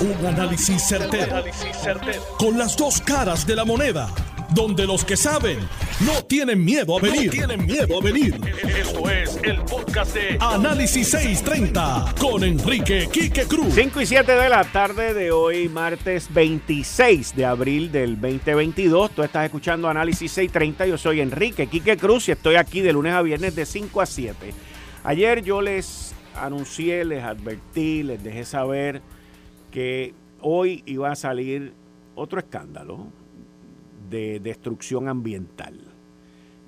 Un análisis certero, Con las dos caras de la moneda. Donde los que saben no tienen miedo a venir. tienen miedo a venir. Esto es el podcast de Análisis 630 con Enrique Quique Cruz. 5 y 7 de la tarde de hoy, martes 26 de abril del 2022. Tú estás escuchando Análisis 630. Yo soy Enrique Quique Cruz y estoy aquí de lunes a viernes de 5 a 7. Ayer yo les anuncié, les advertí, les dejé saber que hoy iba a salir otro escándalo de destrucción ambiental.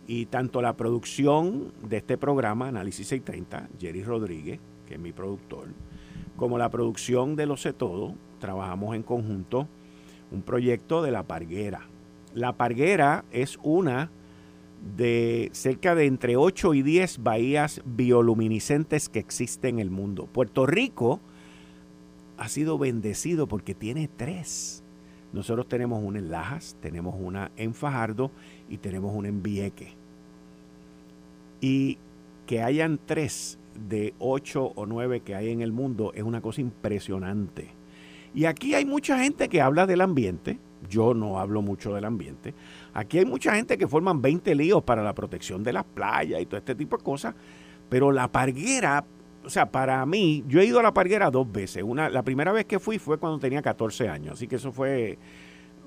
Y tanto la producción de este programa, Análisis 630, Jerry Rodríguez, que es mi productor, como la producción de Lo Sé Todo, trabajamos en conjunto un proyecto de La Parguera. La Parguera es una de cerca de entre 8 y 10 bahías bioluminiscentes que existen en el mundo. Puerto Rico ha sido bendecido porque tiene tres. Nosotros tenemos una en Lajas, tenemos una en Fajardo y tenemos una en Vieque. Y que hayan tres de ocho o nueve que hay en el mundo es una cosa impresionante. Y aquí hay mucha gente que habla del ambiente. Yo no hablo mucho del ambiente. Aquí hay mucha gente que forman 20 líos para la protección de las playas y todo este tipo de cosas. Pero la parguera o sea, para mí, yo he ido a la parguera dos veces. Una, la primera vez que fui fue cuando tenía 14 años, así que eso fue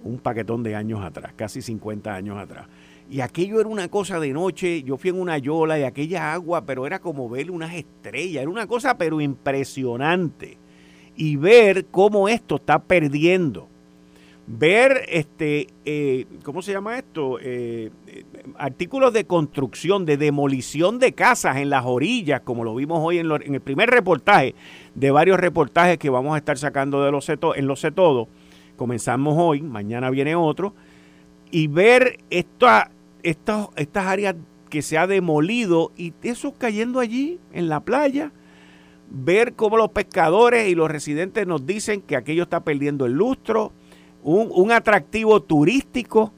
un paquetón de años atrás, casi 50 años atrás. Y aquello era una cosa de noche, yo fui en una yola y aquella agua, pero era como ver unas estrellas, era una cosa pero impresionante. Y ver cómo esto está perdiendo ver, este, eh, ¿cómo se llama esto? Eh, artículos de construcción, de demolición de casas en las orillas, como lo vimos hoy en, el primer reportaje de varios reportajes que vamos a estar sacando de los en los Todo. Comenzamos hoy, mañana viene otro, y ver esta, estas áreas que se ha demolido y eso cayendo allí en la playa ver cómo los pescadores y los residentes nos dicen que aquello está perdiendo el lustro, un, atractivo turístico,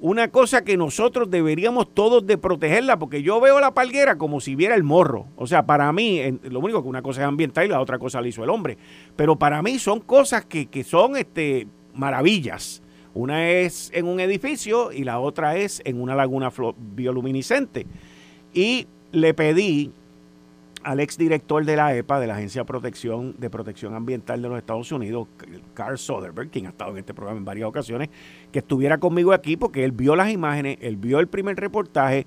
una cosa que nosotros deberíamos todos de protegerla, porque yo veo la palguera como si viera el morro. O sea, para mí, lo único que una cosa es ambiental y la otra cosa la hizo el hombre. Pero para mí son cosas que, que son este, maravillas. Una es en un edificio y la otra es en una laguna bioluminiscente. Y le pedí al exdirector de la EPA, de la Agencia de Protección, Ambiental de los Estados Unidos, Carl Soderberg, quien ha estado en este programa en varias ocasiones, que estuviera conmigo aquí porque él vio las imágenes, él vio el primer reportaje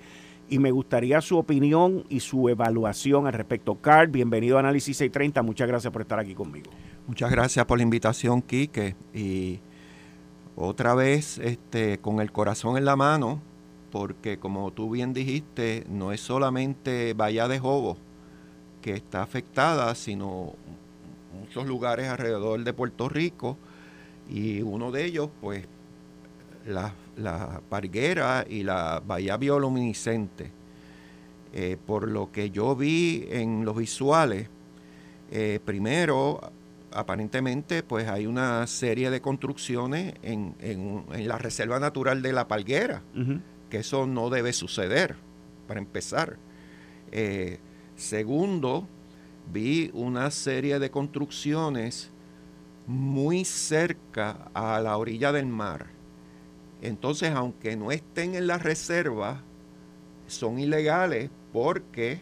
y me gustaría su opinión y su evaluación al respecto. Carl, bienvenido a Análisis 630, muchas gracias por estar aquí conmigo. Muchas gracias por la invitación, Quique, y otra vez este, con el corazón en la mano, porque como tú bien dijiste, no es solamente Bahía de Jobo, que está afectada, sino muchos lugares alrededor de Puerto Rico y uno de ellos, pues, la, parguera y la bahía bioluminiscente. Eh, por lo que yo vi en los visuales, eh, primero, aparentemente, pues hay una serie de construcciones en, la Reserva Natural de la Palguera, que eso no debe suceder, para empezar. Eh, Segundo, vi una serie de construcciones muy cerca a la orilla del mar. Entonces, aunque no estén en la reserva, son ilegales porque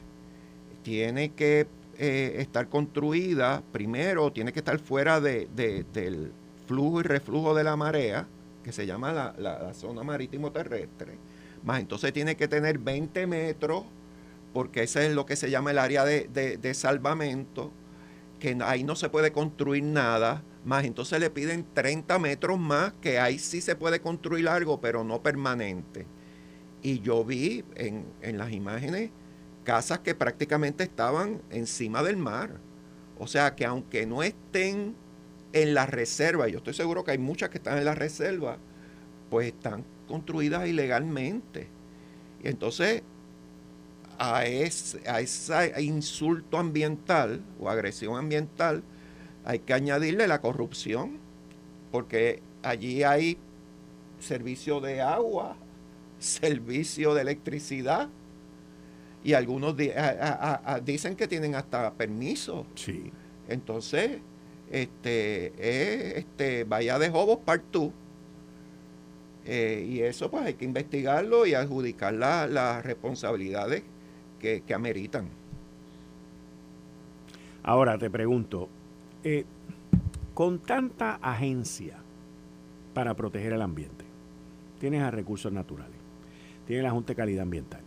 tiene que eh, estar construida, primero tiene que estar fuera de, del flujo y reflujo de la marea, que se llama la, la zona marítimo terrestre, más entonces tiene que tener 20 metros porque ese es lo que se llama el área de, salvamento, que ahí no se puede construir nada, más entonces le piden 30 metros más, que ahí sí se puede construir algo, pero no permanente. Y yo vi en, en las imágenes casas que prácticamente estaban encima del mar. O sea que aunque no estén en la reserva, yo estoy seguro que hay muchas que están en la reserva, pues están construidas ilegalmente. Y entonces a ese, a insulto ambiental o agresión ambiental hay que añadirle la corrupción, porque allí hay servicio de agua, servicio de electricidad, y algunos dicen que tienen hasta permiso. Sí. Entonces, este, es este, Bahía de Jobos Part 2. Eh, y eso pues hay que investigarlo y adjudicar las responsabilidades que, ameritan. Ahora te pregunto, eh, con tanta agencia para proteger el ambiente, tienes a recursos naturales, tienes la Junta de Calidad Ambiental,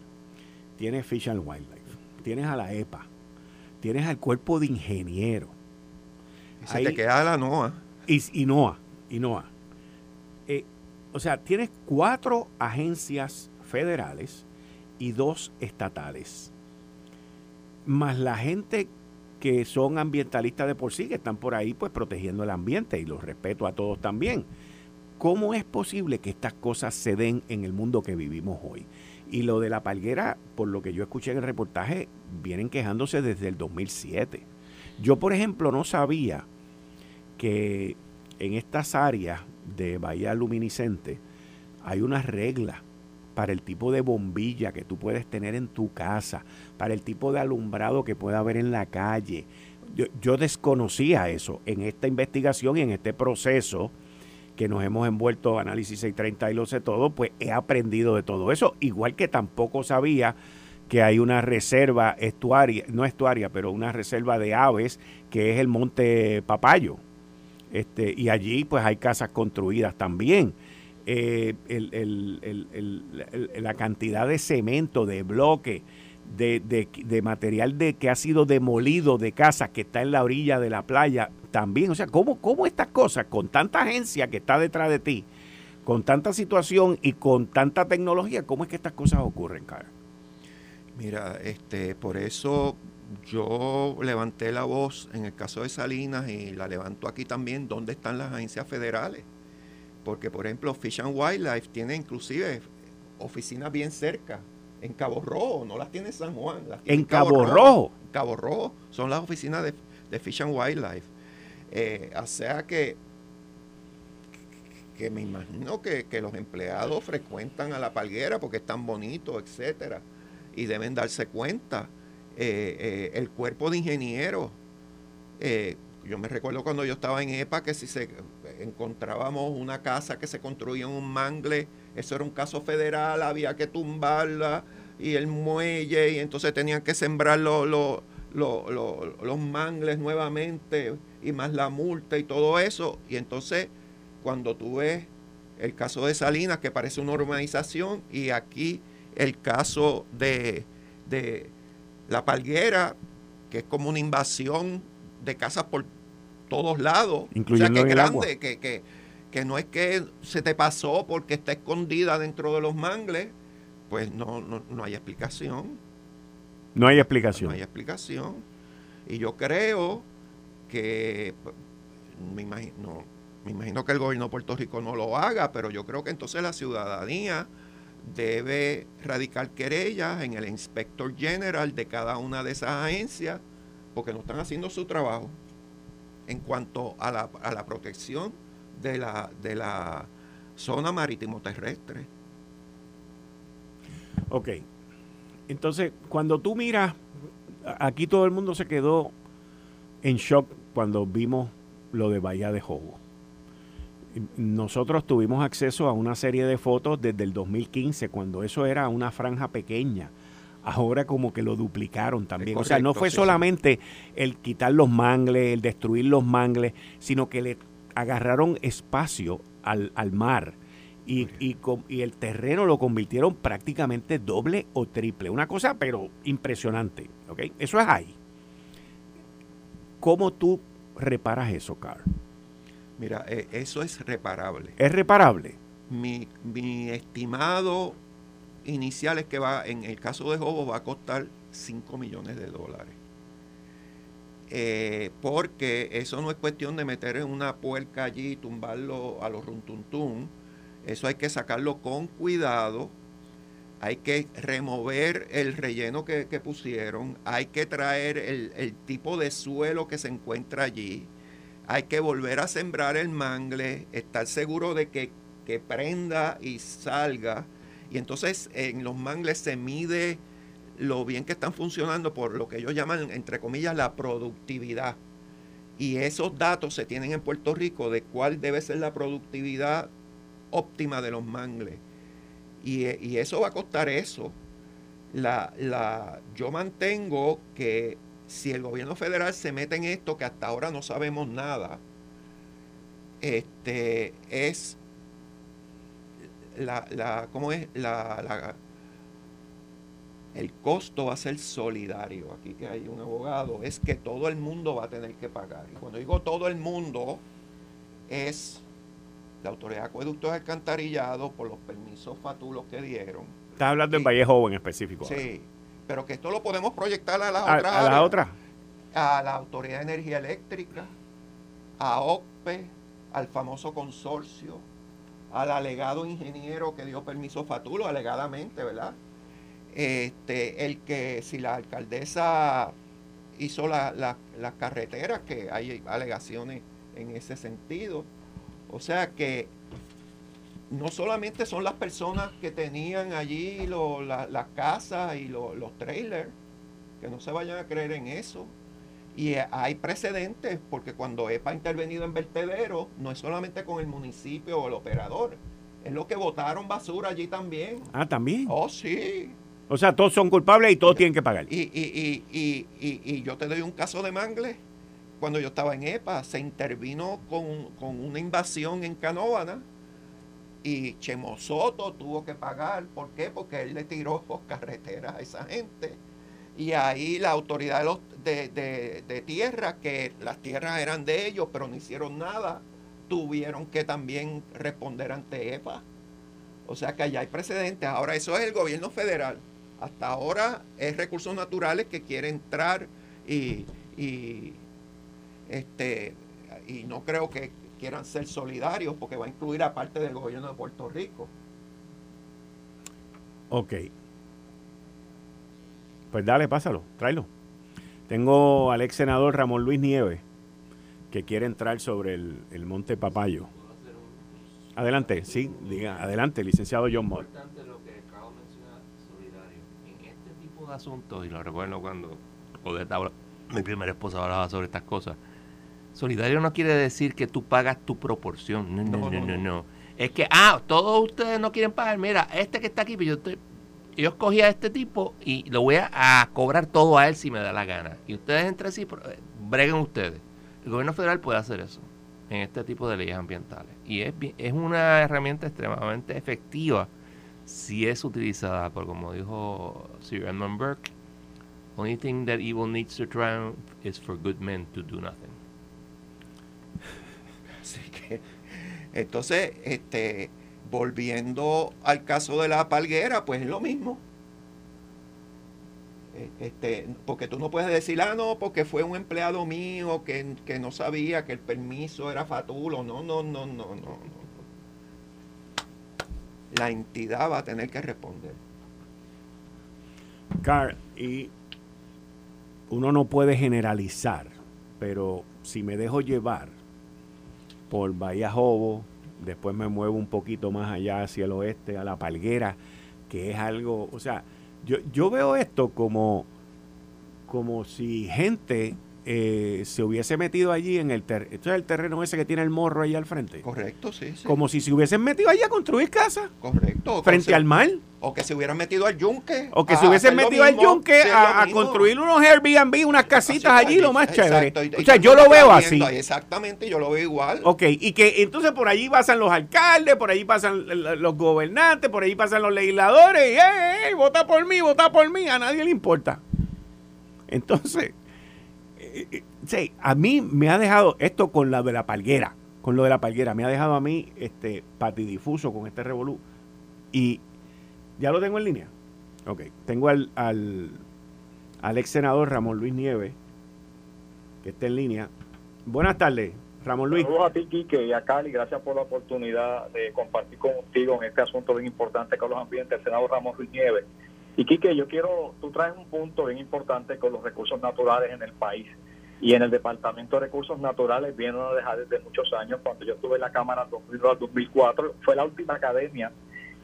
tienes Fish and Wildlife, tienes a la EPA, tienes al cuerpo de ingenieros. Y se te queda la NOAA. Y, y NOAA, y NOAA. Eh, o sea, tienes cuatro agencias federales y dos estatales. Más la gente que son ambientalistas de por sí, que están por ahí pues protegiendo el ambiente y los respeto a todos también. ¿Cómo es posible que estas cosas se den en el mundo que vivimos hoy? Y lo de la palguera, por lo que yo escuché en el reportaje, vienen quejándose desde el 2007. Yo, por ejemplo, no sabía que en estas áreas de bahía luminiscente hay unas reglas para el tipo de bombilla que tú puedes tener en tu casa, para el tipo de alumbrado que pueda haber en la calle. Yo, desconocía eso en esta investigación y en este proceso que nos hemos envuelto Análisis 630 y lo sé todo, pues he aprendido de todo eso. Igual que tampoco sabía que hay una reserva estuaria, no estuaria, pero una reserva de aves que es el Monte Papayo. Este, y allí pues hay casas construidas también. Eh, la cantidad de cemento, de bloque, de, de, material de, que ha sido demolido de casas que está en la orilla de la playa también. O sea, ¿cómo, cómo estas cosas, con tanta agencia que está detrás de ti, con tanta situación y con tanta tecnología, cómo es que estas cosas ocurren, cara? Mira, este, por eso yo levanté la voz en el caso de Salinas y la levanto aquí también, ¿dónde están las agencias federales? Porque, por ejemplo, Fish and Wildlife tiene inclusive oficinas bien cerca, en Cabo Rojo, no las tiene San Juan. ¿En Cabo, Rojo? Cabo Rojo son las oficinas de, de Fish and Wildlife. Eh, o sea que, que me imagino que, los empleados frecuentan a la palguera porque es tan bonito, etcétera, y deben darse cuenta. Eh, eh, el cuerpo de ingenieros, yo me recuerdo cuando yo estaba en EPA que si se encontrábamos una casa que se construía en un mangle, eso era un caso federal, había que tumbarla y el muelle, y entonces tenían que sembrar los mangles nuevamente y más la multa y todo eso. Y entonces, cuando tú ves el caso de Salinas, que parece una urbanización, y aquí el caso de, de La Palguera, que es como una invasión de casas por todos lados. Incluyendo o sea, que grande, que, que, que, no es que se te pasó porque está escondida dentro de los mangles, pues no, no, no hay explicación. No hay explicación. No hay explicación. Y yo creo que me imagino, me imagino que el gobierno de Puerto Rico no lo haga, pero yo creo que entonces la ciudadanía debe radicar querellas en el inspector general de cada una de esas agencias porque no están haciendo su trabajo en cuanto a la, a la protección de la, de la zona marítimo terrestre. Ok. Entonces, cuando tú miras, aquí todo el mundo se quedó en shock cuando vimos lo de Bahía de Jobo. Nosotros tuvimos acceso a una serie de fotos desde el 2015, cuando eso era una franja pequeña. Ahora como que lo duplicaron también. o sea, no fue solamente el quitar los mangles, el destruir los mangles, sino que le agarraron espacio al, mar. Y, y, y, el terreno lo convirtieron prácticamente doble o triple. Una cosa, pero impresionante. ¿okay? Eso es ahí. ¿Cómo tú reparas eso, Carl? Mira, eh, eso es reparable. ¿Es reparable? Mi, mi, estimado inicial es que va, en el caso de Jobo, va a costar 5 millones de dólares. Eh, porque eso no es cuestión de meter en una puerca allí y tumbarlo a los runtuntún. Eso hay que sacarlo con cuidado hay que remover el relleno que, pusieron, hay que traer el, tipo de suelo que se encuentra allí, hay que volver a sembrar el mangle, estar seguro de que, que prenda y salga. Y entonces en los mangles se mide lo bien que están funcionando por lo que ellos llaman, entre comillas, la productividad. Y esos datos se tienen en Puerto Rico de cuál debe ser la productividad óptima de los mangles. Y, y eso va a costar eso. La, la, yo mantengo que si el gobierno federal se mete en esto, que hasta ahora no sabemos nada, este, es la, la, ¿cómo es? La, la, el costo va a ser solidario. Aquí que hay un abogado, es que todo el mundo va a tener que pagar. Y cuando digo todo el mundo, es la Autoridad de Acueductos Alcantarillados por los permisos fatulos que dieron. Estás hablando en Vallejo en específico. Sí, pero que esto lo podemos proyectar a las otras. ¿A, la otra? A la Autoridad de Energía Eléctrica, a OPE, al famoso consorcio, al alegado ingeniero que dio permiso fatulo, alegadamente, ¿verdad? Este, el que si la alcaldesa hizo las carreteras, que hay alegaciones en ese sentido. O sea que no solamente son las personas que tenían allí las casas y los trailers, que no se vayan a creer en eso. Y hay precedentes, porque cuando EPA ha intervenido en vertederos, no es solamente con el municipio o el operador, es lo que votaron basura allí también. Ah, también. Oh, sí. O sea, todos son culpables y todos tienen que pagar. Y, y, y, y, yo te doy un caso de Mangle. Cuando yo estaba en EPA, se intervino con, con una invasión en Canóvana y Chemosoto tuvo que pagar. ¿Por qué? Porque él le tiró carreteras a esa gente y ahí la autoridad de, los, de, tierra, que las tierras eran de ellos, pero no hicieron nada, tuvieron que también responder ante EPA. O sea que allá hay precedentes. Ahora eso es el gobierno federal. Hasta ahora es recursos naturales que quiere entrar y, y, este, y no creo que quieran ser solidarios porque va a incluir a parte del gobierno de Puerto Rico. Ok. Pues dale, pásalo, tráelo. Tengo al ex senador Ramón Luis Nieves, que quiere entrar sobre el, Monte Papayo. Adelante, sí, diga, adelante, licenciado John Moore. importante lo que acabo de mencionar, solidario. En este tipo de asuntos, y lo recuerdo cuando mi primera esposa hablaba sobre estas cosas, solidario no quiere decir que tú pagas tu proporción. No, no, no, no. no. Es que, ah, todos ustedes no quieren pagar. Mira, este que está aquí, pues yo estoy yo escogí a este tipo y lo voy a, cobrar todo a él si me da la gana. Y ustedes entre sí, eh, breguen ustedes. El gobierno federal puede hacer eso en este tipo de leyes ambientales. Y es, es una herramienta extremadamente efectiva si es utilizada por, como dijo Sir Edmund Burke, only thing that evil needs to triumph is for good men to do nothing. Así que, entonces, este volviendo al caso de la palguera, pues es lo mismo. Eh, este, porque tú no puedes decir, ah, no, porque fue un empleado mío que, no sabía que el permiso era fatulo. No, no, no, no, no, La entidad va a tener que responder. Carl, y uno no puede generalizar, pero si me dejo llevar por Bahía Jobo, después me muevo un poquito más allá hacia el oeste, a la palguera, que es algo, o sea, yo, yo veo esto como, como si gente eh, se hubiese metido allí en el terreno. Esto es el terreno ese que tiene el morro ahí al frente. Correcto, sí, sí. Como si se hubiesen metido allí a construir casas. Correcto. Frente al mar. O que se hubieran metido al yunque. O que se hubiesen metido al yunque a, construir unos Airbnb, unas casitas allí, lo más chévere. o sea, yo lo veo así. Exactamente, yo lo veo igual. Ok, y que entonces por allí pasan los alcaldes, por allí pasan los gobernantes, por allí pasan los legisladores. Y, ¡eh, vota por mí, vota por mí! A nadie le importa. Entonces, sí, a mí me ha dejado esto con la de la palguera, con lo de la palguera, me ha dejado a mí este patidifuso con este revolú. Y ya lo tengo en línea. Ok, tengo al, al, ex senador Ramón Luis Nieves, que está en línea. Buenas tardes, Ramón Luis. Saludos a ti, Quique, y a Cali. Gracias por la oportunidad de compartir contigo en este asunto bien importante con los ambientes, el senador Ramón Luis Nieves. Y Quique, yo quiero, tú traes un punto bien importante con los recursos naturales en el país. Y en el Departamento de Recursos Naturales vienen a dejar desde muchos años. Cuando yo estuve en la Cámara 2002 2004, fue la última academia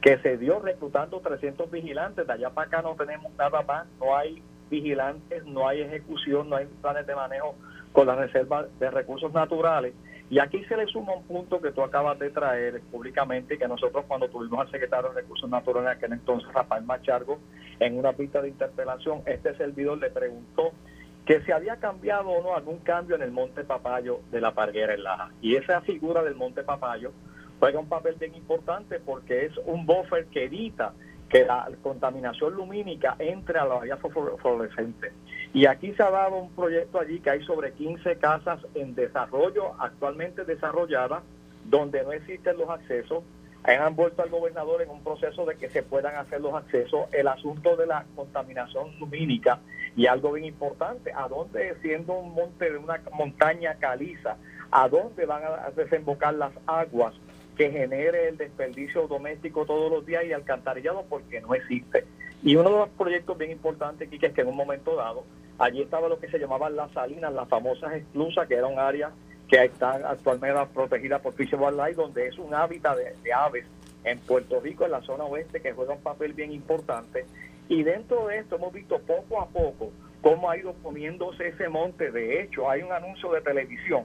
que se dio reclutando 300 vigilantes. De allá para acá no tenemos nada más, no hay vigilantes, no hay ejecución, no hay planes de manejo con la reserva de recursos naturales. Y aquí se le suma un punto que tú acabas de traer públicamente, que nosotros cuando tuvimos al secretario de Recursos Naturales, aquel entonces Rafael Machargo, en una pista de interpelación, este servidor le preguntó que se había cambiado o no algún cambio en el Monte Papayo de la Parguera en Laja. Y esa figura del Monte Papayo juega un papel bien importante porque es un buffer que evita que la contaminación lumínica entre a la área fluorescente. Y aquí se ha dado un proyecto allí que hay sobre 15 casas en desarrollo, actualmente desarrolladas, donde no existen los accesos. Han vuelto al gobernador en un proceso de que se puedan hacer los accesos. El asunto de la contaminación lumínica y algo bien importante, ¿a dónde, siendo un monte de una montaña caliza, a dónde van a desembocar las aguas que genere el desperdicio doméstico todos los días y alcantarillado porque no existe. Y uno de los proyectos bien importantes aquí que es que en un momento dado, allí estaba lo que se llamaban las salinas, las famosas esclusas, que era un área que está actualmente protegida por Fish Wildlife, donde es un hábitat de, aves en Puerto Rico, en la zona oeste, que juega un papel bien importante. Y dentro de esto hemos visto poco a poco cómo ha ido poniéndose ese monte. De hecho, hay un anuncio de televisión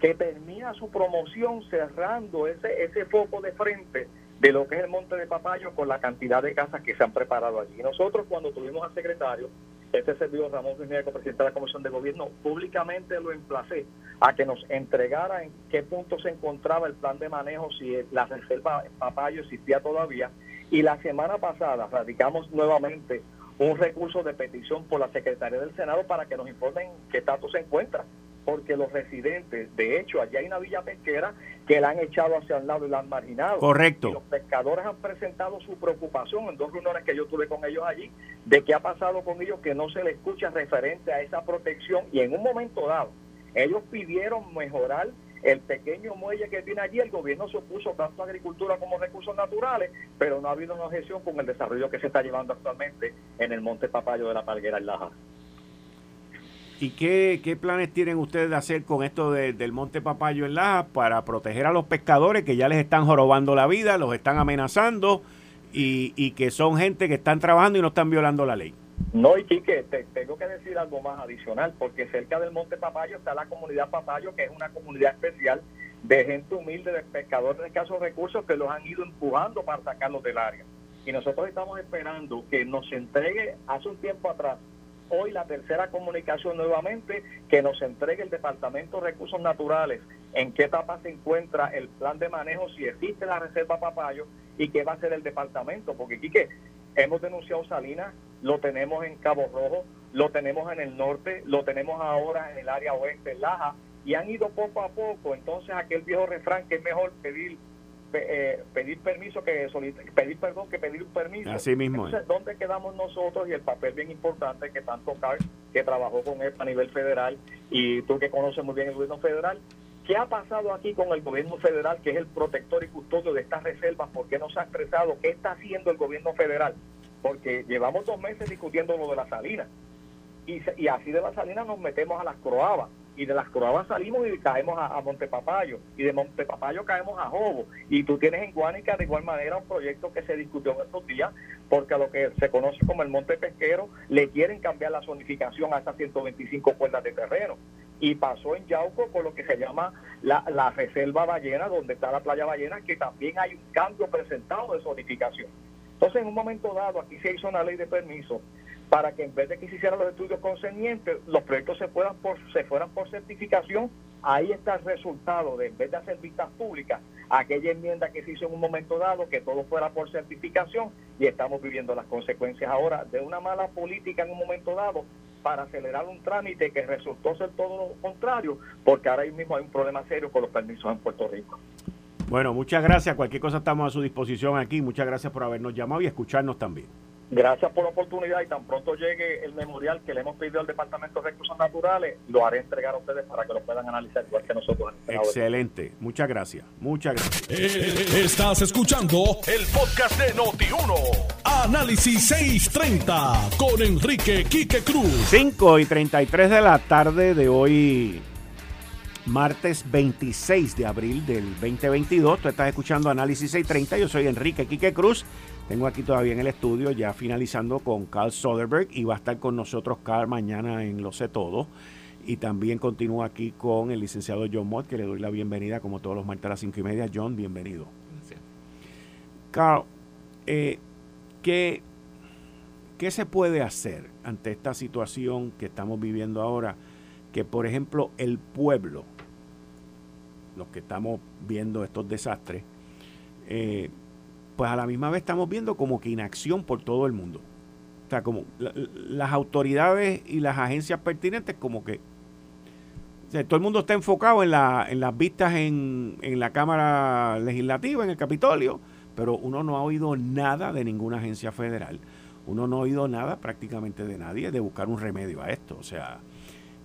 que termina su promoción cerrando ese, ese foco de frente de lo que es el Monte de Papayo con la cantidad de casas que se han preparado allí. Nosotros cuando tuvimos al secretario, este servidor Ramón Jiménez, presidente de la Comisión de Gobierno, públicamente lo emplacé a que nos entregara en qué punto se encontraba el plan de manejo, si la reserva Papayo existía todavía. Y la semana pasada radicamos nuevamente un recurso de petición por la Secretaría del Senado para que nos informen qué estatus se encuentra porque los residentes, de hecho, allá hay una villa pesquera que la han echado hacia el lado y la han marginado. Correcto. los pescadores han presentado su preocupación en dos reuniones que yo tuve con ellos allí, de qué ha pasado con ellos, que no se les escucha referente a esa protección y en un momento dado, ellos pidieron mejorar el pequeño muelle que tiene allí, el gobierno se opuso tanto a agricultura como recursos naturales, pero no ha habido una objeción con el desarrollo que se está llevando actualmente en el Monte Papayo de la Palguera en Laja. ¿Y qué, planes tienen ustedes de hacer con esto del Monte Papayo en Laja para proteger a los pescadores que ya les están jorobando la vida, los están amenazando y, que son gente que están trabajando y no están violando la ley? No, y Quique, te, tengo que decir algo más adicional, porque cerca del Monte Papayo está la comunidad Papayo, que es una comunidad especial de gente humilde, de pescadores de escasos recursos que los han ido empujando para sacarlos del área. Y nosotros estamos esperando que nos entregue hace un tiempo atrás hoy la tercera comunicación nuevamente que nos entregue el Departamento de Recursos Naturales en qué etapa se encuentra el plan de manejo, si existe la reserva Papayo y qué va a hacer el departamento, porque aquí que hemos denunciado Salinas, lo tenemos en Cabo Rojo, lo tenemos en el norte, lo tenemos ahora en el área oeste, en Laja, y han ido poco a poco, entonces aquel viejo refrán que es mejor pedir eh, pedir permiso que pedir perdón que pedir un permiso. Así mismo. Entonces, ¿dónde quedamos nosotros? Y el papel bien importante que tanto Carl, que trabajó con él a nivel federal, y tú que conoces muy bien el gobierno federal, ¿qué ha pasado aquí con el gobierno federal, que es el protector y custodio de estas reservas? ¿Por qué no se ha expresado qué está haciendo el gobierno federal? Porque llevamos dos meses discutiendo lo de la salina. Y, y así de la salina nos metemos a las croabas y de las Croabas salimos y caemos a, Montepapayo, y de Montepapayo caemos a Jobo. Y tú tienes en Guánica de igual manera un proyecto que se discutió en estos días, porque a lo que se conoce como el Monte Pesquero le quieren cambiar la zonificación a esas 125 cuerdas de terreno. Y pasó en Yauco con lo que se llama la, la Reserva Ballena, donde está la playa Ballena, que también hay un cambio presentado de zonificación. Entonces, en un momento dado, aquí se hizo una ley de permiso para que en vez de que se hicieran los estudios concernientes, los proyectos se, puedan por, se fueran por certificación. Ahí está el resultado de, en vez de hacer vistas públicas, aquella enmienda que se hizo en un momento dado, que todo fuera por certificación, y estamos viviendo las consecuencias ahora de una mala política en un momento dado para acelerar un trámite que resultó ser todo lo contrario, porque ahora mismo hay un problema serio con los permisos en Puerto Rico. Bueno, muchas gracias. Cualquier cosa estamos a su disposición aquí. Muchas gracias por habernos llamado y escucharnos también. Gracias por la oportunidad y tan pronto llegue el memorial que le hemos pedido al Departamento de Recursos Naturales, lo haré entregar a ustedes para que lo puedan analizar igual que nosotros. Excelente. Muchas gracias. Muchas gracias. Eh, estás escuchando el podcast de Noti1. Análisis 630 con Enrique Quique Cruz. 5 y 33 de la tarde de hoy, martes 26 de abril del 2022. Tú estás escuchando Análisis 630. Yo soy Enrique Quique Cruz. Tengo aquí todavía en el estudio, ya finalizando con Carl Soderberg, y va a estar con nosotros Carl mañana en Lo Sé Todo. Y también continúo aquí con el licenciado John Mott, que le doy la bienvenida como todos los martes a las cinco y media. John, bienvenido. Gracias. Carl, eh, ¿qué, ¿qué se puede hacer ante esta situación que estamos viviendo ahora? Que, por ejemplo, el pueblo, los que estamos viendo estos desastres, eh, pues a la misma vez estamos viendo como que inacción por todo el mundo. O sea, como las autoridades y las agencias pertinentes como que todo el mundo está enfocado en, la, en las vistas en, en la Cámara Legislativa, en el Capitolio, pero uno no ha oído nada de ninguna agencia federal. Uno no ha oído nada prácticamente de nadie de buscar un remedio a esto. O sea,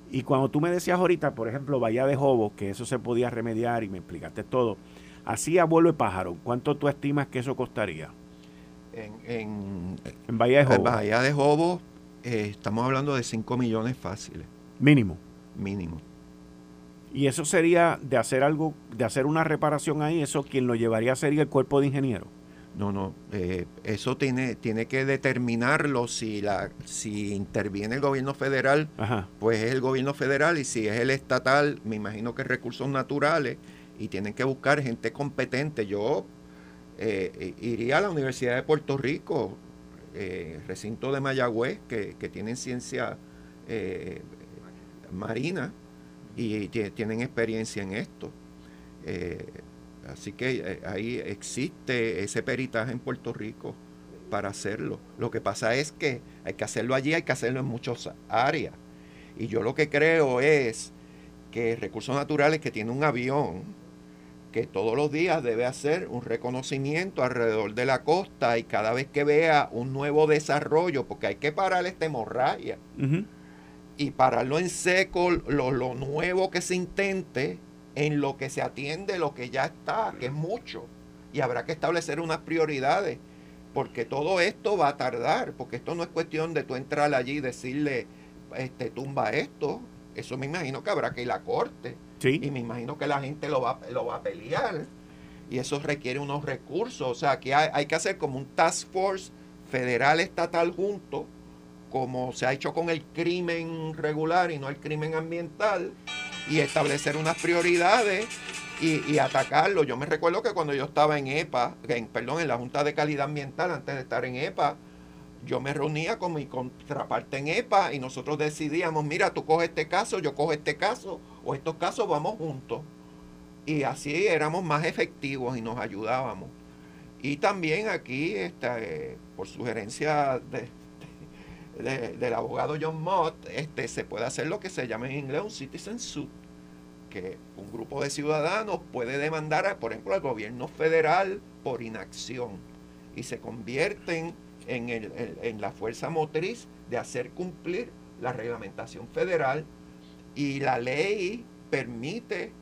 y cuando tú me decías ahorita, por ejemplo, Bahía de Jobos, que eso se podía remediar y me explicaste todo, así a vuelo de pájaro, ¿cuánto tú estimas que eso costaría? En, en, Bahía de Jobos. En Bahía de Jobos eh, estamos hablando de 5 millones fáciles. Mínimo. Mínimo. Y eso sería de hacer algo, de hacer una reparación ahí, eso quien lo llevaría sería el cuerpo de ingenieros. No, no, eh, eso tiene, tiene que determinarlo si la, si interviene el gobierno federal, pues es el gobierno federal y si es el estatal, me imagino que recursos naturales y tienen que buscar gente competente. Yo eh, iría a la Universidad de Puerto Rico, eh, recinto de Mayagüez, que, que tienen ciencia marina y tienen experiencia en esto. Así que eh, ahí existe ese peritaje en Puerto Rico para hacerlo. Lo que pasa es que hay que hacerlo allí, hay que hacerlo en muchas áreas. Y yo lo que creo es que Recursos Naturales que tiene un avión que todos los días debe hacer un reconocimiento alrededor de la costa y cada vez que vea un nuevo desarrollo, porque hay que parar esta hemorragia y pararlo en seco, lo, lo nuevo que se intente, en lo que se atiende lo que ya está, que es mucho. Y habrá que establecer unas prioridades, porque todo esto va a tardar, porque esto no es cuestión de tú entrar allí y decirle, este, tumba esto. Eso me imagino que habrá que ir a la Y me imagino que la gente lo va, lo va a pelear. Y eso requiere unos recursos. O sea, que hay, hay que hacer como un task force federal estatal junto, como se ha hecho con el crimen regular y no el crimen ambiental y establecer unas prioridades y, atacarlo. Yo me recuerdo que cuando yo estaba en EPA, en, perdón, en la Junta de Calidad Ambiental, antes de estar en EPA, yo me reunía con mi contraparte en EPA y nosotros decidíamos, mira, tú coges este caso, yo cojo este caso, o estos casos vamos juntos. Y así éramos más efectivos y nos ayudábamos. Y también aquí, este, por sugerencia de, del abogado John Mott, este, se puede hacer lo que se llama en inglés un citizen suit, que un grupo de ciudadanos puede demandar, por ejemplo, al gobierno federal por inacción y se convierten en, el, en la fuerza motriz de hacer cumplir la reglamentación federal y la ley permite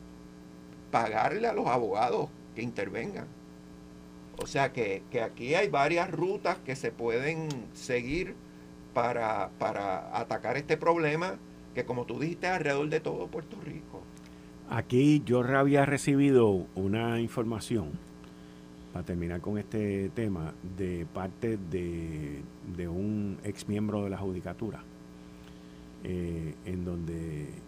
pagarle a los abogados que intervengan. O sea que, que aquí hay varias rutas que se pueden seguir para, para atacar este problema que como tú dijiste alrededor de todo Puerto Rico. Aquí yo había recibido una información, para terminar con este tema, de parte de, un ex miembro de la Judicatura, eh, en donde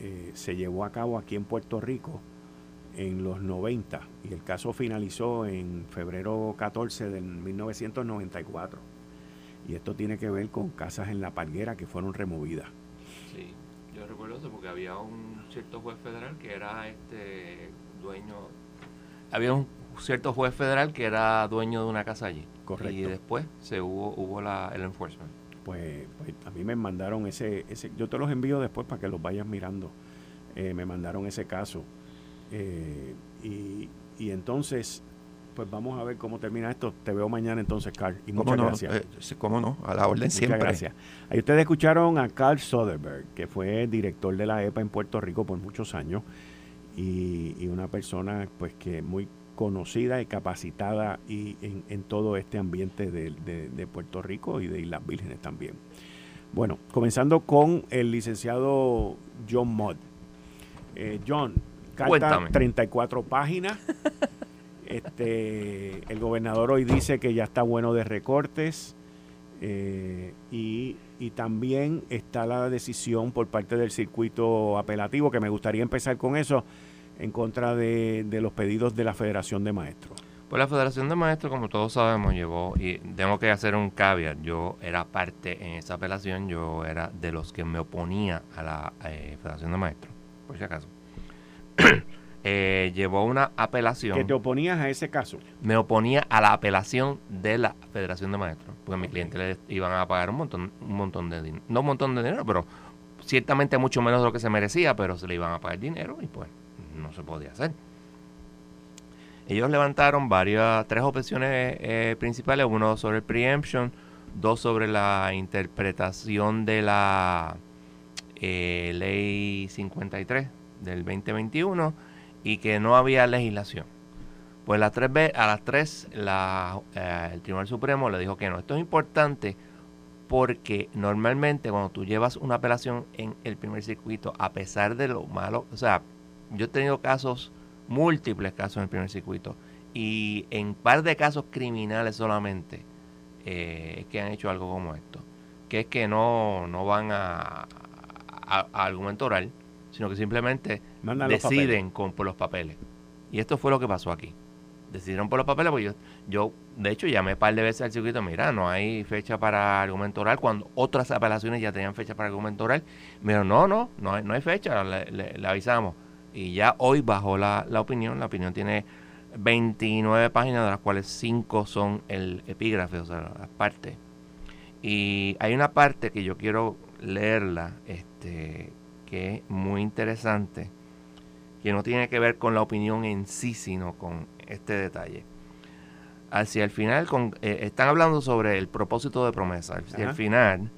eh, se llevó a cabo aquí en Puerto Rico en los 90 y el caso finalizó en febrero 14 de 1994 y esto tiene que ver con casas en la palguera que fueron removidas. Sí, yo recuerdo eso porque había un cierto juez federal que era este dueño, había un cierto juez federal que era dueño de una casa allí. Correcto. Y después se hubo, hubo la, el enforcement. Pues, pues, a mí me mandaron ese, ese, yo te los envío después para que los vayas mirando. Eh, me mandaron ese caso. Eh, y, y entonces pues vamos a ver cómo termina esto. Te veo mañana entonces, Carl. Y muchas gracias. Eh, ¿Cómo no? A la orden siempre. gracias. Ahí ustedes escucharon a Carl Soderberg, que fue director de la EPA en Puerto Rico por muchos años y, una persona pues que muy conocida y capacitada y en, todo este ambiente de, Puerto Rico y de Islas Vírgenes también. Bueno, comenzando con el licenciado John Mott. Eh, John, carta 34 páginas. Este, el gobernador hoy dice que ya está bueno de recortes eh, y y también está la decisión por parte del circuito apelativo, que me gustaría empezar con eso, en contra de, los pedidos de la Federación de Maestros. Pues la Federación de Maestros, como todos sabemos, llevó, y tengo que hacer un caveat, yo era parte en esa apelación, yo era de los que me oponía a la eh, Federación de Maestros, por si acaso. Eh, llevó una apelación. ¿Que te oponías a ese caso? Me oponía a la apelación de la Federación de Maestros, porque a mi cliente le iban a pagar un montón, un montón de dinero, no un montón de dinero, pero ciertamente mucho menos de lo que se merecía, pero se le iban a pagar dinero y pues no se podía hacer. Ellos levantaron varias, tres objeciones eh, principales, uno sobre el preemption, dos sobre la interpretación de la eh, ley 53 del 2021 y que no había legislación. Pues las tres, a las tres la, eh, el Tribunal Supremo le dijo que no. Esto es importante porque normalmente cuando tú llevas una apelación en el primer circuito, a pesar de lo malo, o sea, yo he tenido casos, múltiples casos en el primer circuito, y en par de casos criminales solamente eh, que han hecho algo como esto, que es que no, no van a, a, a argumento oral, sino que simplemente deciden con, por los papeles. Y esto fue lo que pasó aquí. Decidieron por los papeles, porque yo, yo, de hecho, llamé un par de veces al circuito, mira, no hay fecha para argumento oral, cuando otras apelaciones ya tenían fecha para argumento oral. Me dijeron, no, no, no hay, no hay fecha, le, avisamos. Y ya hoy bajó la, la opinión, la opinión tiene 29 páginas, de las cuales 5 son el epígrafe, o sea, las partes. Y hay una parte que yo quiero leerla, este, que es muy interesante, que no tiene que ver con la opinión en sí, sino con este detalle. Hacia el final, con, eh, están hablando sobre el propósito de promesa. Hacia el final,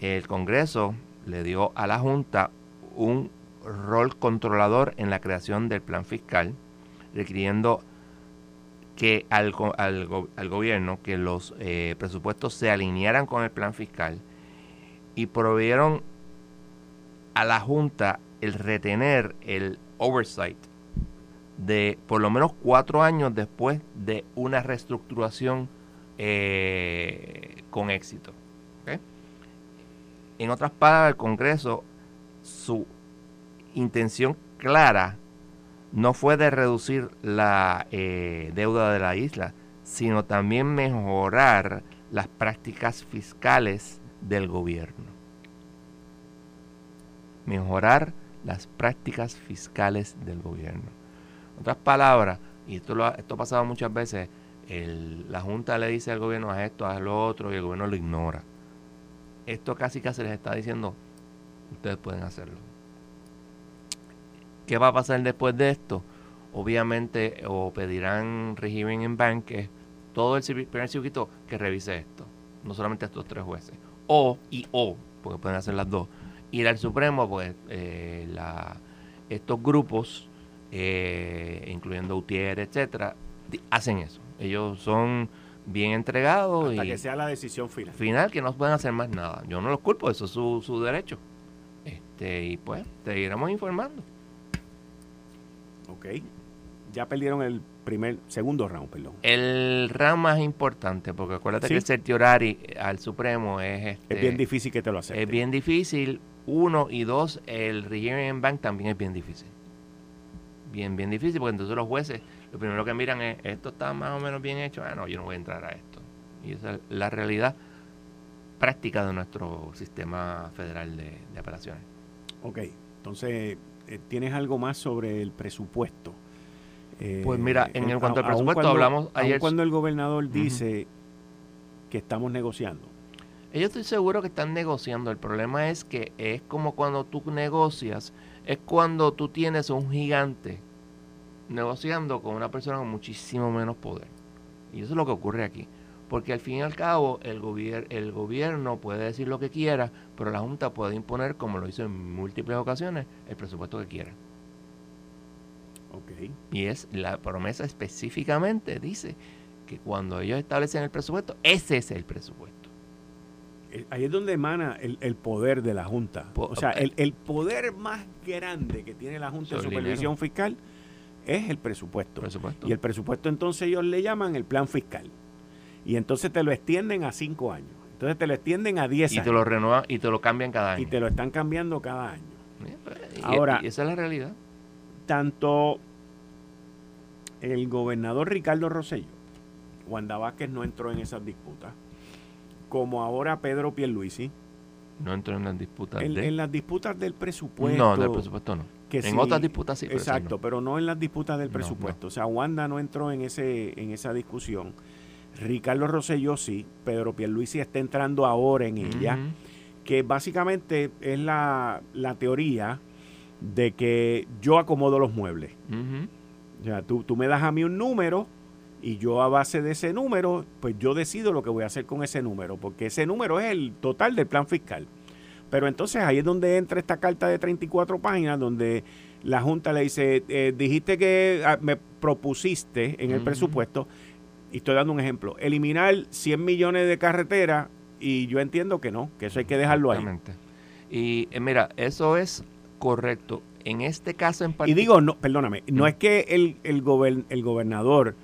el Congreso le dio a la Junta un rol controlador en la creación del plan fiscal, requiriendo que al, gobierno que los eh, presupuestos se alinearan con el plan fiscal y proveyeron a la Junta el retener el oversight de por lo menos cuatro años después de una reestructuración eh, con éxito. En otras palabras, el Congreso, su intención clara no fue de reducir la eh, deuda de la isla, sino también mejorar las prácticas fiscales del gobierno mejorar las prácticas fiscales del gobierno. Otras palabras, y esto, lo, esto ha pasado muchas veces, la Junta le dice al gobierno, haz esto, haz lo otro, y el gobierno lo ignora. Esto casi casi les está diciendo, ustedes pueden hacerlo. ¿Qué va a pasar después de esto? Obviamente, o pedirán regime en bank, todo el primer circuito que revise esto, no solamente estos tres jueces. O, y o, porque pueden hacer las dos, ir al Supremo, pues eh, estos grupos, eh, incluyendo UTIER, etcétera, hacen eso. Ellos son bien entregados. Hasta que sea la decisión final. Final, que no pueden hacer más nada. Yo no los culpo, eso es su, su derecho. Este, y pues, te iremos informando. Ok. Ya perdieron el primer, segundo round, perdón. El round más importante, porque acuérdate que el certiorari al Supremo es... Este, es bien difícil que te lo acepten. Es bien difícil, uno y dos, el Reunion Bank también es bien difícil. Bien, bien difícil, porque entonces los jueces lo primero que miran es, esto está más o menos bien hecho, ah, no, yo no voy a entrar a esto. Y esa es la realidad práctica de nuestro sistema federal de, de apelaciones. Ok, entonces, ¿tienes algo más sobre el presupuesto? pues mira, en el, cuanto al presupuesto hablamos ayer. cuando el gobernador dice que estamos negociando, yo estoy seguro que están negociando. El problema es que es como cuando tú negocias, es cuando tú tienes un gigante negociando con una persona con muchísimo menos poder. Y eso es lo que ocurre aquí. Porque al fin y al cabo el, el gobierno puede decir lo que quiera, pero la Junta puede imponer, como lo hizo en múltiples ocasiones, el presupuesto que quiera. Okay. Y es la promesa específicamente, dice que cuando ellos establecen el presupuesto, ese es el presupuesto. Eh, ahí es donde emana el, poder de la Junta. O sea, eh, el, poder más grande que tiene la Junta de Supervisión Fiscal es el presupuesto. Y el presupuesto entonces ellos le llaman el plan fiscal. Y entonces te lo extienden a cinco años. Entonces te lo extienden a 10 Y años. te lo renuevan y te lo cambian cada año. y te lo están cambiando cada año. Y- Ahora- y esa es la realidad. Tanto el gobernador Ricardo Rosselló, Wanda Vázquez no entró en esas disputas, como ahora Pedro Pierluisi, No entro en las disputas en, de... en las disputas del presupuesto. no, del presupuesto no. que en sí- otras disputas sí, pero Exacto, no. pero no en las disputas del No, presupuesto. O sea, Wanda no entró en ese en esa discusión. Ricardo Rosselló sí, Pedro Pierluisi está entrando ahora en ella, que básicamente es la, la teoría de que yo acomodo los muebles. O sea, tú, tú me das a mí un número y yo a base de ese número, pues yo decido lo que voy a hacer con ese número, porque ese número es el total del plan fiscal. Pero entonces ahí es donde entra esta carta de 34 páginas, donde la Junta le dice, eh, dijiste que ah, me propusiste en el presupuesto, y estoy dando un ejemplo, eliminar 100 millones de carreteras, y yo entiendo que no, que eso hay que dejarlo ahí. Y eh, mira, eso es correcto. En este caso en Y particular... digo, no, perdóname, no Mm. es que el, el, gobern- el gobernador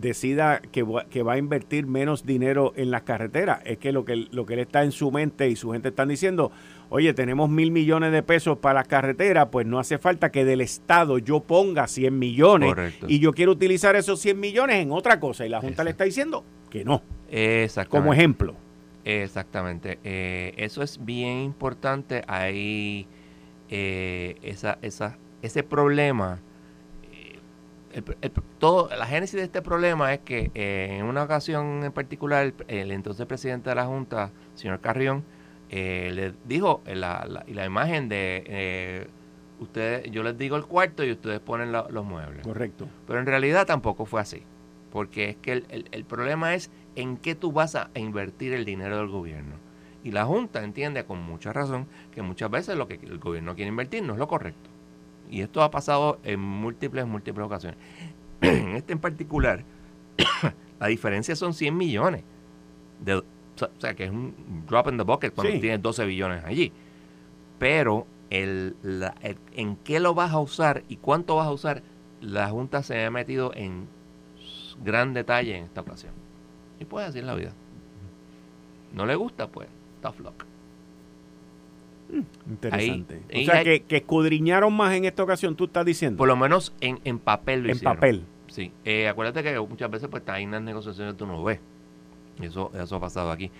decida que, va- que va a invertir menos dinero en las carreteras, es que lo que lo que él está en su mente y su gente están diciendo, oye, tenemos mil millones de pesos para las carreteras, pues no hace falta que del Estado yo ponga 100 millones Correcto. y yo quiero utilizar esos 100 millones en otra cosa y la Junta le está diciendo que no, Exactamente. como ejemplo. Exactamente. Eh, eso es bien importante. Hay eh, esa, esa, ese problema. Eh, el- el- todo, la génesis de este problema es que eh, en una ocasión en particular, el, el entonces presidente de la Junta, señor Carrión, eh, le dijo en la, la- la imagen de eh, ustedes, yo les digo el cuarto y ustedes ponen la- los muebles. Correcto. Pero en realidad tampoco fue así. Porque es que el problema es en qué tú vas a invertir el dinero del gobierno. Y la Junta entiende con mucha razón que muchas veces lo que el gobierno quiere invertir no es lo correcto. Y esto ha pasado en múltiples, múltiples ocasiones. en este en particular, la diferencia son 100 millones. De, o sea- que es un drop in the bucket cuando Sí. tienes 12 billones allí. Pero el, la- el- en qué lo vas a usar y cuánto vas a usar, la Junta se ha metido en gran detalle en esta ocasión. Y puede así es la vida. No le gusta, pues, tough luck. Interesante. Ahí- o sea, que, que escudriñaron más en esta ocasión, tú estás diciendo. Por lo menos en, en papel lo en hicieron. papel. Sí, eh, acuérdate que muchas veces pues ahí en las negociaciones tú no ves. Eso, eso ha pasado aquí.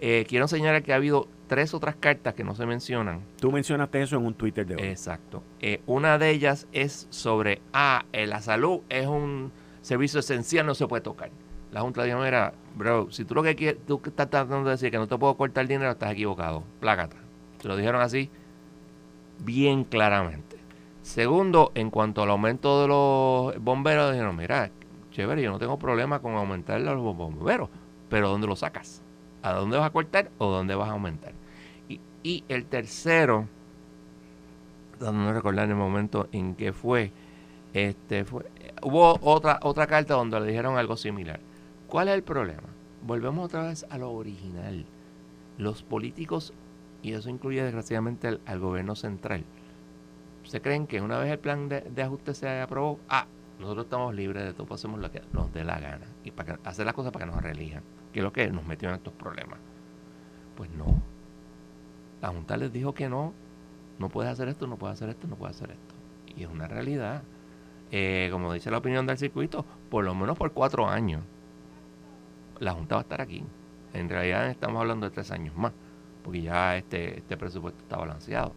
Eh, quiero señalar que ha habido tres otras cartas que no se mencionan. Tú mencionaste eso en un Twitter de hoy. Exacto. Eh, una de ellas es sobre, ah, eh, la salud es un servicio esencial, no se puede tocar. La Junta dijo, mira, bro, si tú lo que quieres, tú que estás tratando de decir que no te puedo cortar dinero, estás equivocado. Plácata. Lo dijeron así bien claramente. Segundo, en cuanto al aumento de los bomberos, dijeron, mira, chévere, yo no tengo problema con aumentar los bomberos, pero ¿dónde lo sacas? ¿A dónde vas a cortar o dónde vas a aumentar? Y, el tercero, tratando de recordar el momento en que fue, este fue, hubo otra, otra carta donde le dijeron algo similar. ¿Cuál es el problema? Volvemos otra vez a lo original. Los políticos, y eso incluye desgraciadamente al, gobierno central, se creen que una vez el plan de, ajuste se aprobó, ah, nosotros estamos libres de todo, hacemos lo que nos dé la gana y para hacer las cosas para que nos reelijan, que es lo que nos metió en estos problemas. Pues no. La Junta les dijo que no, no puedes hacer esto, no puedes hacer esto, no puedes hacer esto. Y es una realidad. Eh, como dice la opinión del circuito, por lo menos por cuatro años, la Junta va a estar aquí. En realidad estamos hablando de tres años más, porque ya este, este presupuesto está balanceado.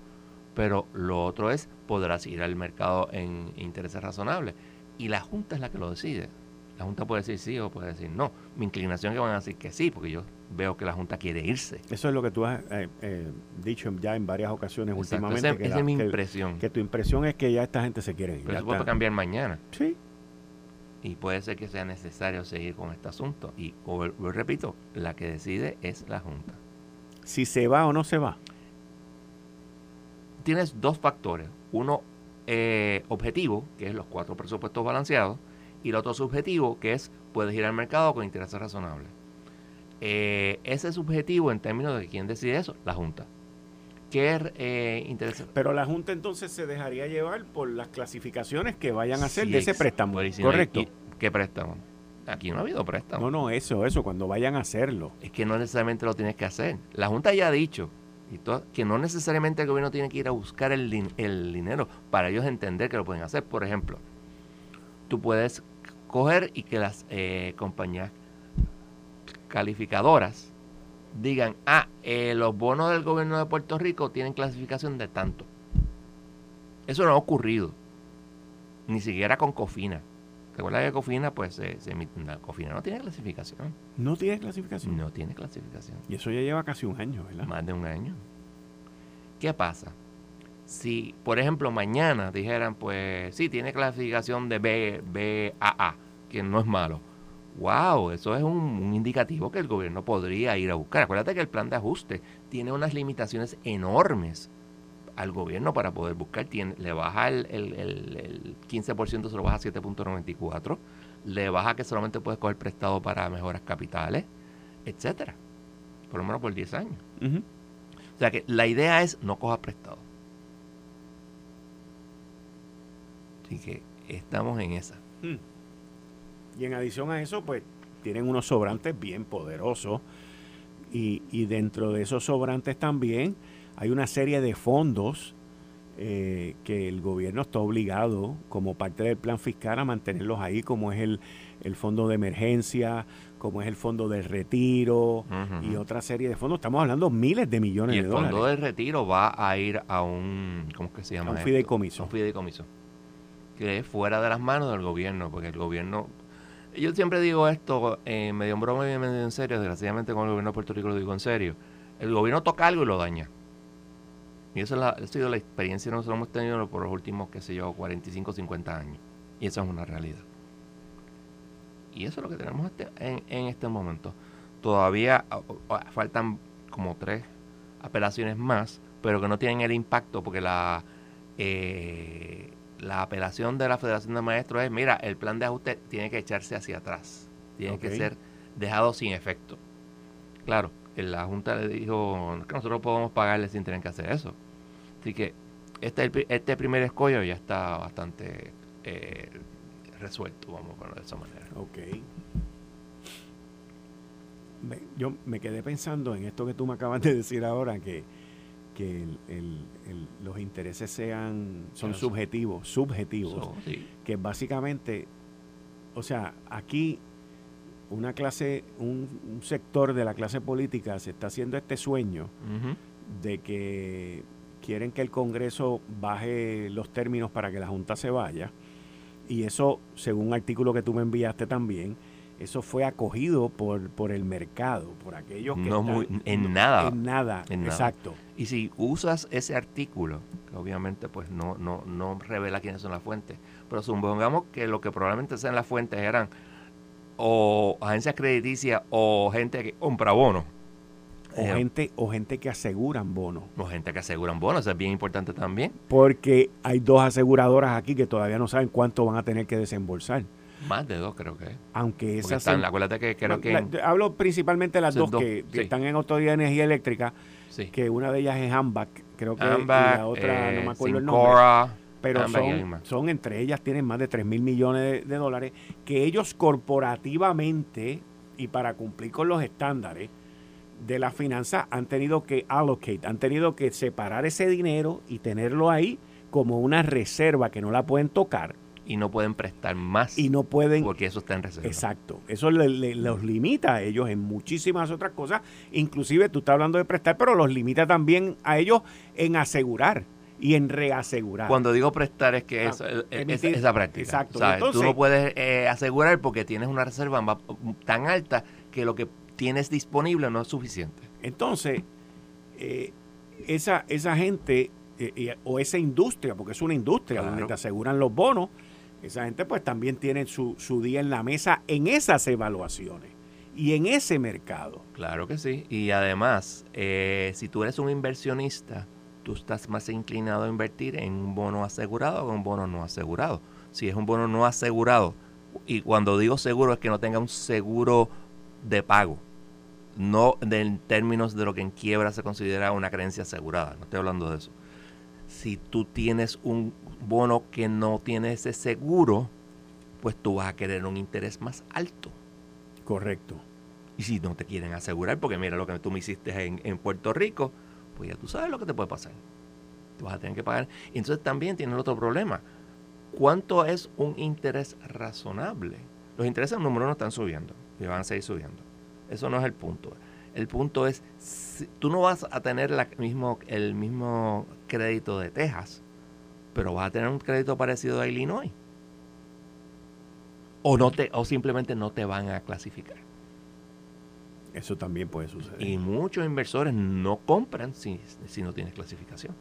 Pero lo otro es, podrás ir al mercado en intereses razonables. Y la Junta es la que lo decide. La Junta puede decir sí o puede decir no. Mi inclinación es que van a decir que sí, porque yo veo que la Junta quiere irse. Eso es lo que tú has eh, eh, dicho ya en varias ocasiones Exacto, últimamente. esa- que, esa la- es mi impresión. que tu impresión es que ya esta gente se quiere ir. Pero eso puede cambiar mañana. Sí. Y puede ser que sea necesario seguir con este asunto. Y, y repito, la que decide es la Junta. Si se va o no se va. Tienes dos factores. Uno eh, objetivo, que es los cuatro presupuestos balanceados, y el otro subjetivo, que es puedes ir al mercado con intereses razonables. Eh, ese subjetivo, en términos de quién decide eso, la Junta. ¿Qué eh, interesa? Pero la Junta entonces se dejaría llevar por las clasificaciones que vayan a hacer Sí, de ese préstamo. Correcto. ¿Y- ¿Qué préstamo? Aquí no ha habido préstamo. No, no, eso, eso, cuando vayan a hacerlo. Es que no necesariamente lo tienes que hacer. La Junta ya ha dicho y que no necesariamente el gobierno tiene que ir a buscar el, el dinero para ellos entender que lo pueden hacer. Por ejemplo, tú puedes coger y que las eh, compañías calificadoras digan, ah, eh, los bonos del gobierno de Puerto Rico tienen clasificación de tanto. Eso no ha ocurrido, ni siquiera con Cofina. Recuerda que Cofina, pues, se, Cofina no tiene clasificación. ¿No tiene clasificación? No tiene clasificación. Y eso ya lleva casi un año, ¿verdad? Más de un año. ¿Qué pasa? Si, por ejemplo, mañana dijeran, pues, sí, tiene clasificación de B, BAA, que no es malo. Wow, eso es un, indicativo que el gobierno podría ir a buscar. Acuérdate que el plan de ajuste tiene unas limitaciones enormes al gobierno para poder buscar. Tiene, le baja el, el, el, 15%, se lo baja a 7.94. Le baja que solamente puedes coger prestado para mejoras capitales, etcétera. Por lo menos por 10 años. O sea que la idea es no coja prestado. Así que estamos en esa. Hmm. Y en adición a eso, pues tienen unos sobrantes bien poderosos. Y, y dentro de esos sobrantes también hay una serie de fondos eh, que el gobierno está obligado, como parte del plan fiscal, a mantenerlos ahí, como es el, el fondo de emergencia, como es el fondo del retiro y otra serie de fondos. Estamos hablando miles de millones de dólares. El fondo del retiro va a ir a un, ¿cómo que se llama? un fideicomiso. Un fideicomiso. Que es fuera de las manos del gobierno, porque el gobierno yo siempre digo esto, eh, medio en broma y medio en serio, desgraciadamente con el gobierno de Puerto Rico lo digo en serio. El gobierno toca algo y lo daña. Y esa, ha sido la experiencia que nosotros hemos tenido por los últimos, qué sé yo, 45, 50 años. Y eso es una realidad. Y eso es lo que tenemos este, en, este momento. Todavía faltan como tres apelaciones más, pero que no tienen el impacto porque la... Eh, la apelación de la Federación de Maestros es, mira, el plan de ajuste tiene que echarse hacia atrás, tiene que ser dejado sin efecto. Claro, la Junta le dijo que nosotros podemos pagarle sin tener que hacer eso. Así que este, este primer escollo ya está bastante eh, resuelto, vamos a ponerlo de esa manera. Ok. yo me quedé pensando en esto que tú me acabas de decir ahora, que que los intereses sean son subjetivos, subjetivos, que básicamente, o sea, aquí una clase, un, sector de la clase política se está haciendo este sueño de que quieren que el Congreso baje los términos para que la Junta se vaya. Y eso, según un artículo que tú me enviaste también, eso fue acogido por, por el mercado, por aquellos que... No muy, en nada. En nada, exacto. Y si usas ese artículo, que obviamente pues no, no, no revela quiénes son las fuentes, pero supongamos que lo que probablemente sean las fuentes eran o agencias crediticias o gente que compra bonos. O, eh, gente, o gente que aseguran bonos. O gente que aseguran bonos, eso es bien importante también. Porque hay dos aseguradoras aquí que todavía no saben cuánto van a tener que desembolsar. Más de dos creo que Aunque esas... Están, acuérdate que creo que... hablo principalmente de las dos, que, están en Autoridad de Energía Eléctrica, que una de ellas es AMBAC, creo que y la otra no me acuerdo el nombre. Pero son, son, entre ellas, tienen más de 3 mil millones de, dólares, que ellos corporativamente, y para cumplir con los estándares de la finanza, han tenido que allocate, han tenido que separar ese dinero y tenerlo ahí como una reserva que no la pueden tocar y no pueden prestar más. Y no pueden. Porque eso está en reserva. Exacto. Eso los limita a ellos en muchísimas otras cosas. Inclusive tú estás hablando de prestar, pero los limita también a ellos en asegurar y en reasegurar. Cuando digo prestar es que es, esa práctica. Exacto. tú no puedes eh, asegurar porque tienes una reserva tan alta que lo que tienes disponible no es suficiente. Entonces, eh, esa, esa gente eh, o esa industria, porque es una industria donde te aseguran los bonos, esa gente pues también tiene su, su día en la mesa en esas evaluaciones y en ese mercado. Claro que sí. Y además, eh, si tú eres un inversionista, tú estás más inclinado a invertir en un bono asegurado o en un bono no asegurado. Si es un bono no asegurado, y cuando digo seguro es que no tenga un seguro de pago, no en términos de lo que en quiebra se considera una creencia asegurada, no estoy hablando de eso. Si tú tienes un bono que no tiene ese seguro, pues tú vas a querer un interés más alto. Correcto. Y si no te quieren asegurar, porque mira lo que tú me hiciste en, en Puerto Rico, pues ya tú sabes lo que te puede pasar. Tú vas a tener que pagar. Y entonces también tiene otro problema. ¿Cuánto es un interés razonable? Los intereses número uno están subiendo y van a seguir subiendo. Eso no es el punto. El punto es, tú no vas a tener la mismo, el mismo crédito de Texas, pero vas a tener un crédito parecido a Illinois. O, no te, o simplemente no te van a clasificar. Eso también puede suceder. Y muchos inversores no compran si, si no tienes clasificación.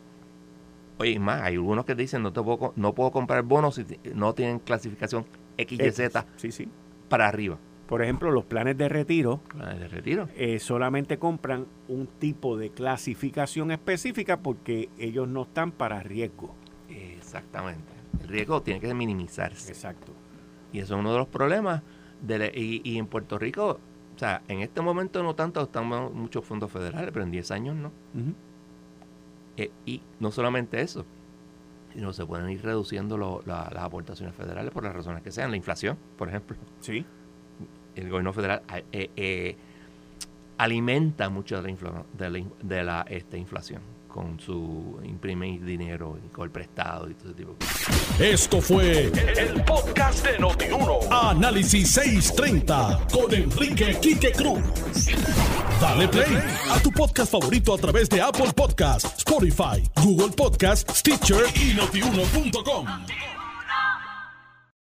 Oye, más, hay algunos que dicen no te puedo, no puedo comprar bonos si no tienen clasificación XYZ sí, sí. para arriba. Por ejemplo, los planes de retiro, planes de retiro. Eh, solamente compran un tipo de clasificación específica porque ellos no están para riesgo. Exactamente. El riesgo tiene que minimizarse. Exacto. Y eso es uno de los problemas. De y, en Puerto Rico, o sea, en este momento no tanto estamos muchos fondos federales, pero en 10 años no. Eh, y no solamente eso, sino se pueden ir reduciendo las aportaciones federales por las razones que sean. La inflación, por ejemplo. Sí. El gobierno federal eh, eh, alimenta mucho de la, de la, este, inflación con su imprimir dinero y con el prestado y todo ese tipo de cosas. Esto fue el, podcast de Notiuno. Análisis 630 con Enrique Quique Cruz. Dale play a tu podcast favorito a través de Apple Podcasts, Spotify, Google Podcasts, Stitcher y notiuno.com.